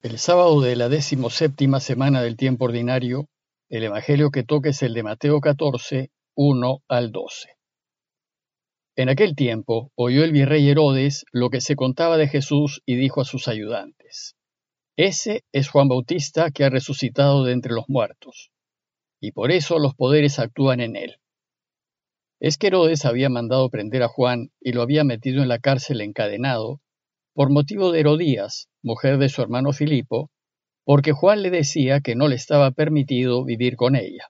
El sábado de la decimoséptima semana del tiempo ordinario, el Evangelio que toca es el de Mateo 14, 1 al 12. En aquel tiempo oyó el virrey Herodes lo que se contaba de Jesús y dijo a sus ayudantes, Ese es Juan Bautista que ha resucitado de entre los muertos, y por eso los poderes actúan en él. Es que Herodes había mandado prender a Juan y lo había metido en la cárcel encadenado, por motivo de Herodías, mujer de su hermano Filipo, porque Juan le decía que no le estaba permitido vivir con ella.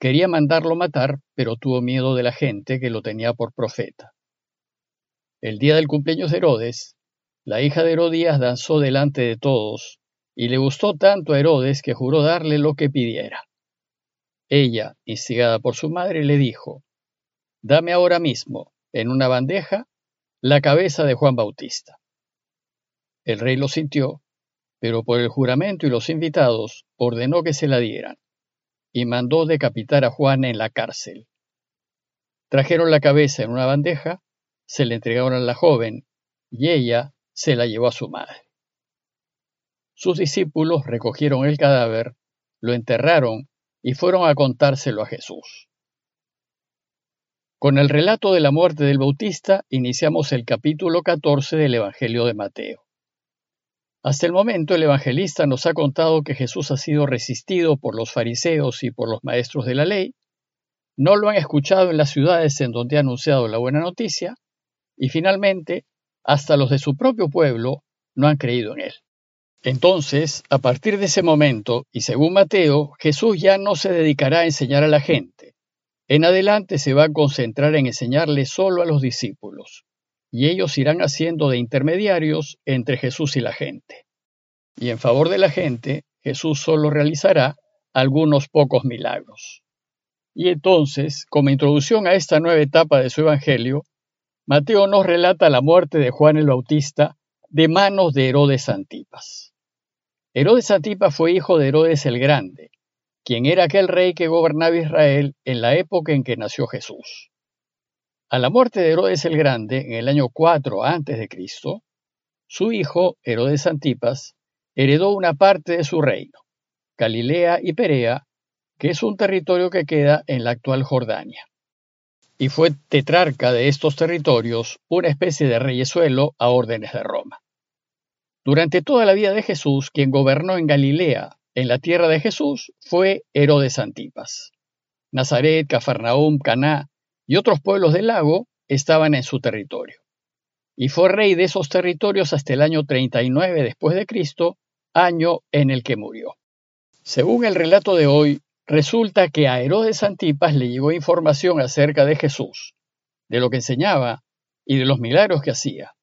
Quería mandarlo matar, pero tuvo miedo de la gente que lo tenía por profeta. El día del cumpleaños de Herodes, la hija de Herodías danzó delante de todos, y le gustó tanto a Herodes que juró darle lo que pidiera. Ella, instigada por su madre, le dijo, Dame ahora mismo, en una bandeja, la cabeza de Juan Bautista. El rey lo sintió, pero por el juramento y los invitados ordenó que se la dieran, y mandó decapitar a Juan en la cárcel. Trajeron la cabeza en una bandeja, se la entregaron a la joven, y ella se la llevó a su madre. Sus discípulos recogieron el cadáver, lo enterraron y fueron a contárselo a Jesús. Con el relato de la muerte del Bautista iniciamos el capítulo 14 del Evangelio de Mateo. Hasta el momento el evangelista nos ha contado que Jesús ha sido resistido por los fariseos y por los maestros de la ley, no lo han escuchado en las ciudades en donde ha anunciado la buena noticia, y finalmente hasta los de su propio pueblo no han creído en él. Entonces, a partir de ese momento, y según Mateo, Jesús ya no se dedicará a enseñar a la gente, en adelante se va a concentrar en enseñarle solo a los discípulos, y ellos irán haciendo de intermediarios entre Jesús y la gente. Y en favor de la gente, Jesús solo realizará algunos pocos milagros. Y entonces, como introducción a esta nueva etapa de su Evangelio, Mateo nos relata la muerte de Juan el Bautista de manos de Herodes Antipas. Herodes Antipas fue hijo de Herodes el Grande, quien era aquel rey que gobernaba Israel en la época en que nació Jesús. A la muerte de Herodes el Grande, en el año 4 a.C., su hijo, Herodes Antipas, heredó una parte de su reino, Galilea y Perea, que es un territorio que queda en la actual Jordania. Y fue tetrarca de estos territorios, una especie de reyesuelo a órdenes de Roma. Durante toda la vida de Jesús, quien gobernó en Galilea en la tierra de Jesús fue Herodes Antipas. Nazaret, Cafarnaum, Caná y otros pueblos del lago estaban en su territorio. Y fue rey de esos territorios hasta el año 39 después de Cristo, año en el que murió. Según el relato de hoy, resulta que a Herodes Antipas le llegó información acerca de Jesús, de lo que enseñaba y de los milagros que hacía.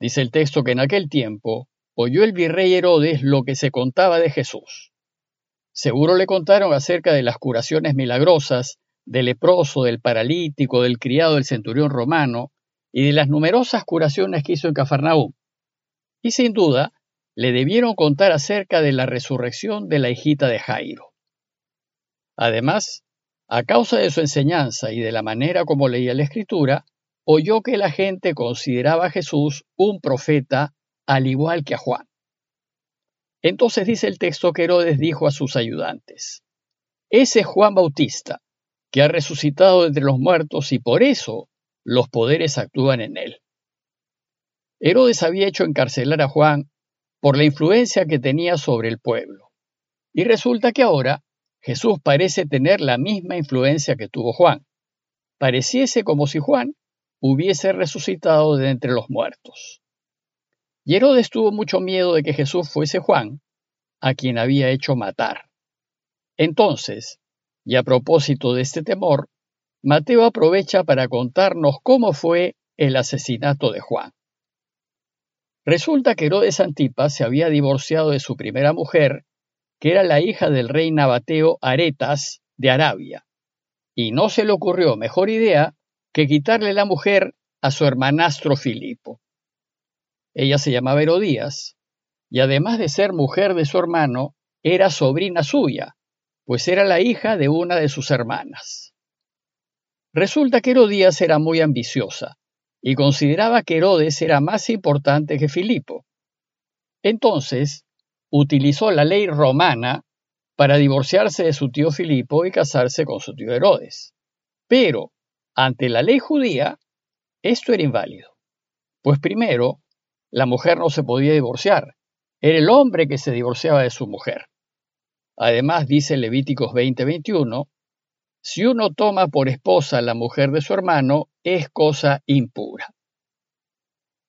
Dice el texto que en aquel tiempo oyó el virrey Herodes lo que se contaba de Jesús. Seguro le contaron acerca de las curaciones milagrosas, del leproso, del paralítico, del criado del centurión romano y de las numerosas curaciones que hizo en Cafarnaúm. Y sin duda, le debieron contar acerca de la resurrección de la hijita de Jairo. Además, a causa de su enseñanza y de la manera como leía la escritura, oyó que la gente consideraba a Jesús un profeta al igual que a Juan. Entonces dice el texto que Herodes dijo a sus ayudantes, ese es Juan Bautista, que ha resucitado entre los muertos y por eso los poderes actúan en él. Herodes había hecho encarcelar a Juan por la influencia que tenía sobre el pueblo. Y resulta que ahora Jesús parece tener la misma influencia que tuvo Juan. Pareciese como si Juan hubiese resucitado de entre los muertos. Y Herodes tuvo mucho miedo de que Jesús fuese Juan, a quien había hecho matar. Entonces, y a propósito de este temor, Mateo aprovecha para contarnos cómo fue el asesinato de Juan. Resulta que Herodes Antipas se había divorciado de su primera mujer, que era la hija del rey nabateo Aretas de Arabia, y no se le ocurrió mejor idea que quitarle la mujer a su hermanastro Filipo. Ella se llamaba Herodías, y además de ser mujer de su hermano, era sobrina suya, pues era la hija de una de sus hermanas. Resulta que Herodías era muy ambiciosa y consideraba que Herodes era más importante que Filipo. Entonces, utilizó la ley romana para divorciarse de su tío Filipo y casarse con su tío Herodes. Pero, ante la ley judía, esto era inválido. Pues primero, la mujer no se podía divorciar, era el hombre que se divorciaba de su mujer. Además, dice Levíticos 20:21, si uno toma por esposa a la mujer de su hermano, es cosa impura.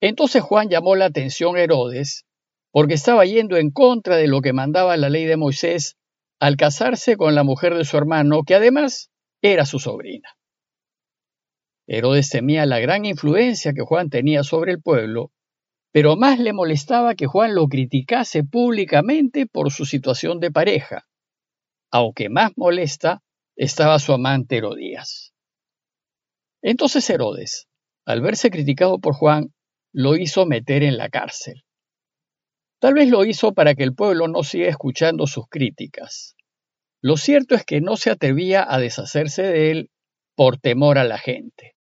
Entonces Juan llamó la atención a Herodes porque estaba yendo en contra de lo que mandaba la ley de Moisés al casarse con la mujer de su hermano, que además era su sobrina. Herodes temía la gran influencia que Juan tenía sobre el pueblo, pero más le molestaba que Juan lo criticase públicamente por su situación de pareja, aunque más molesta estaba su amante Herodías. Entonces Herodes, al verse criticado por Juan, lo hizo meter en la cárcel. Tal vez lo hizo para que el pueblo no siga escuchando sus críticas. Lo cierto es que no se atrevía a deshacerse de él por temor a la gente.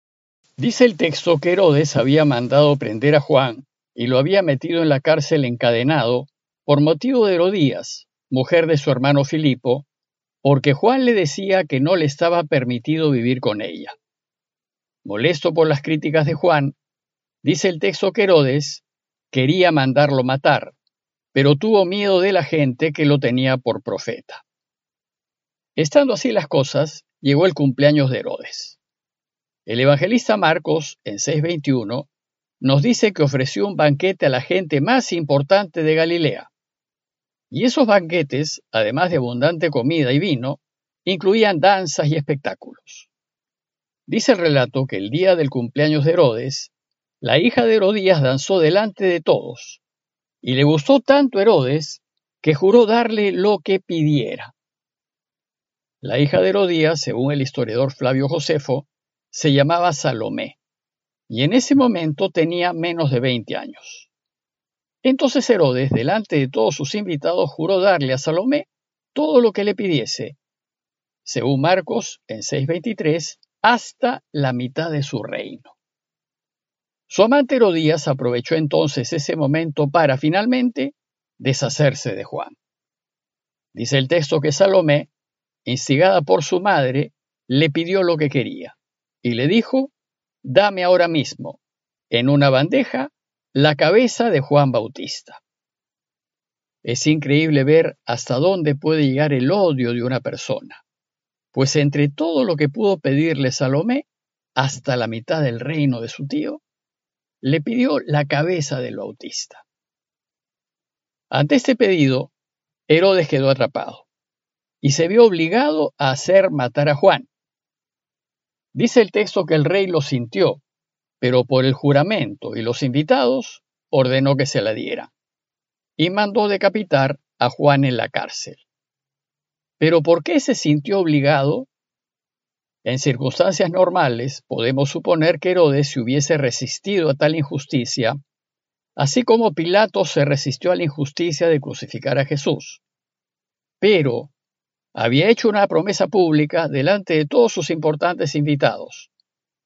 Dice el texto que Herodes había mandado prender a Juan y lo había metido en la cárcel encadenado por motivo de Herodías, mujer de su hermano Filipo, porque Juan le decía que no le estaba permitido vivir con ella. Molesto por las críticas de Juan, dice el texto que Herodes quería mandarlo matar, pero tuvo miedo de la gente que lo tenía por profeta. Estando así las cosas, llegó el cumpleaños de Herodes. El evangelista Marcos, en 6.21, nos dice que ofreció un banquete a la gente más importante de Galilea. Y esos banquetes, además de abundante comida y vino, incluían danzas y espectáculos. Dice el relato que el día del cumpleaños de Herodes, la hija de Herodías danzó delante de todos, y le gustó tanto Herodes que juró darle lo que pidiera. La hija de Herodías, según el historiador Flavio Josefo, se llamaba Salomé, y en ese momento tenía menos de 20 años. Entonces Herodes, delante de todos sus invitados, juró darle a Salomé todo lo que le pidiese, según Marcos en 6.23, hasta la mitad de su reino. Su amante Herodías aprovechó entonces ese momento para finalmente deshacerse de Juan. Dice el texto que Salomé, instigada por su madre, le pidió lo que quería y le dijo, dame ahora mismo, en una bandeja, la cabeza de Juan Bautista. Es increíble ver hasta dónde puede llegar el odio de una persona, pues entre todo lo que pudo pedirle Salomé, hasta la mitad del reino de su tío, le pidió la cabeza del Bautista. Ante este pedido, Herodes quedó atrapado y se vio obligado a hacer matar a Juan. Dice el texto que el rey lo sintió pero por el juramento y los invitados ordenó que se la diera, y mandó decapitar a Juan en la cárcel. Pero ¿por qué se sintió obligado? En circunstancias normales podemos suponer que Herodes se hubiese resistido a tal injusticia, así como Pilato se resistió a la injusticia de crucificar a Jesús. Pero había hecho una promesa pública delante de todos sus importantes invitados,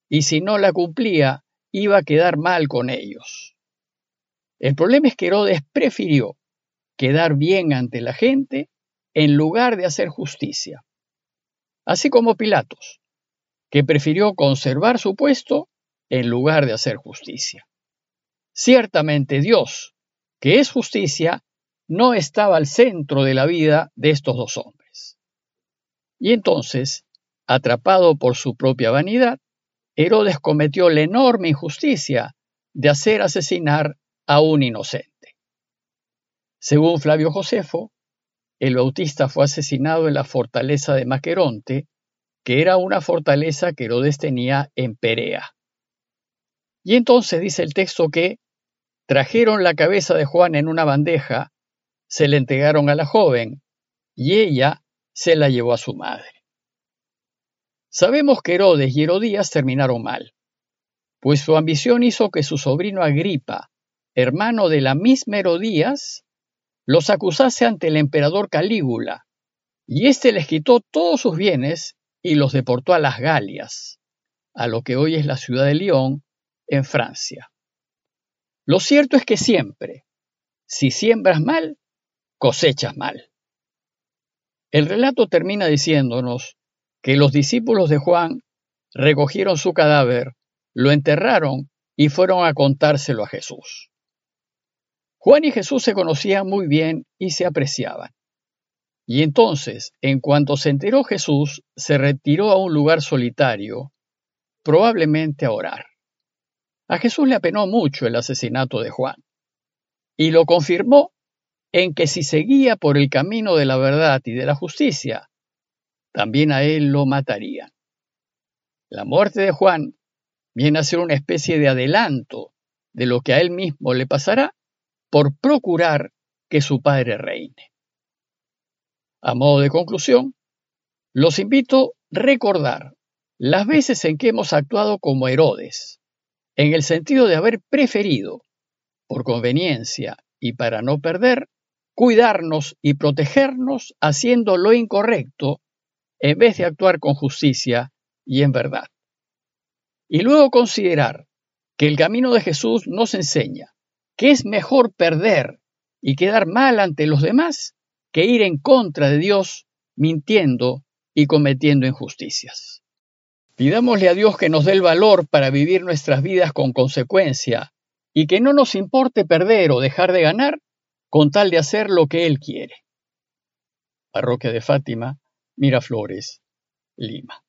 y si no la cumplía, iba a quedar mal con ellos. El problema es que Herodes prefirió quedar bien ante la gente en lugar de hacer justicia. Así como Pilatos, que prefirió conservar su puesto en lugar de hacer justicia. Ciertamente Dios, que es justicia, no estaba al centro de la vida de estos dos hombres. Y entonces, atrapado por su propia vanidad, Herodes cometió la enorme injusticia de hacer asesinar a un inocente. Según Flavio Josefo, el Bautista fue asesinado en la fortaleza de Maqueronte, que era una fortaleza que Herodes tenía en Perea. Y entonces dice el texto que trajeron la cabeza de Juan en una bandeja, se le entregaron a la joven, y ella se la llevó a su madre. Sabemos que Herodes y Herodías terminaron mal, pues su ambición hizo que su sobrino Agripa, hermano de la misma Herodías, los acusase ante el emperador Calígula, y éste les quitó todos sus bienes y los deportó a las Galias, a lo que hoy es la ciudad de Lyon, en Francia. Lo cierto es que siempre, si siembras mal, cosechas mal. El relato termina diciéndonos que los discípulos de Juan recogieron su cadáver, lo enterraron y fueron a contárselo a Jesús. Juan y Jesús se conocían muy bien y se apreciaban. Y entonces, en cuanto se enteró Jesús, se retiró a un lugar solitario, probablemente a orar. A Jesús le apenó mucho el asesinato de Juan, y lo confirmó en que si seguía por el camino de la verdad y de la justicia, también a él lo matarían. La muerte de Juan viene a ser una especie de adelanto de lo que a él mismo le pasará por procurar que su padre reine. A modo de conclusión, los invito a recordar las veces en que hemos actuado como Herodes, en el sentido de haber preferido, por conveniencia y para no perder, cuidarnos y protegernos haciendo lo incorrecto en vez de actuar con justicia y en verdad. Y luego considerar que el camino de Jesús nos enseña que es mejor perder y quedar mal ante los demás que ir en contra de Dios mintiendo y cometiendo injusticias. Pidámosle a Dios que nos dé el valor para vivir nuestras vidas con consecuencia y que no nos importe perder o dejar de ganar con tal de hacer lo que Él quiere. Parroquia de Fátima, Miraflores, Lima.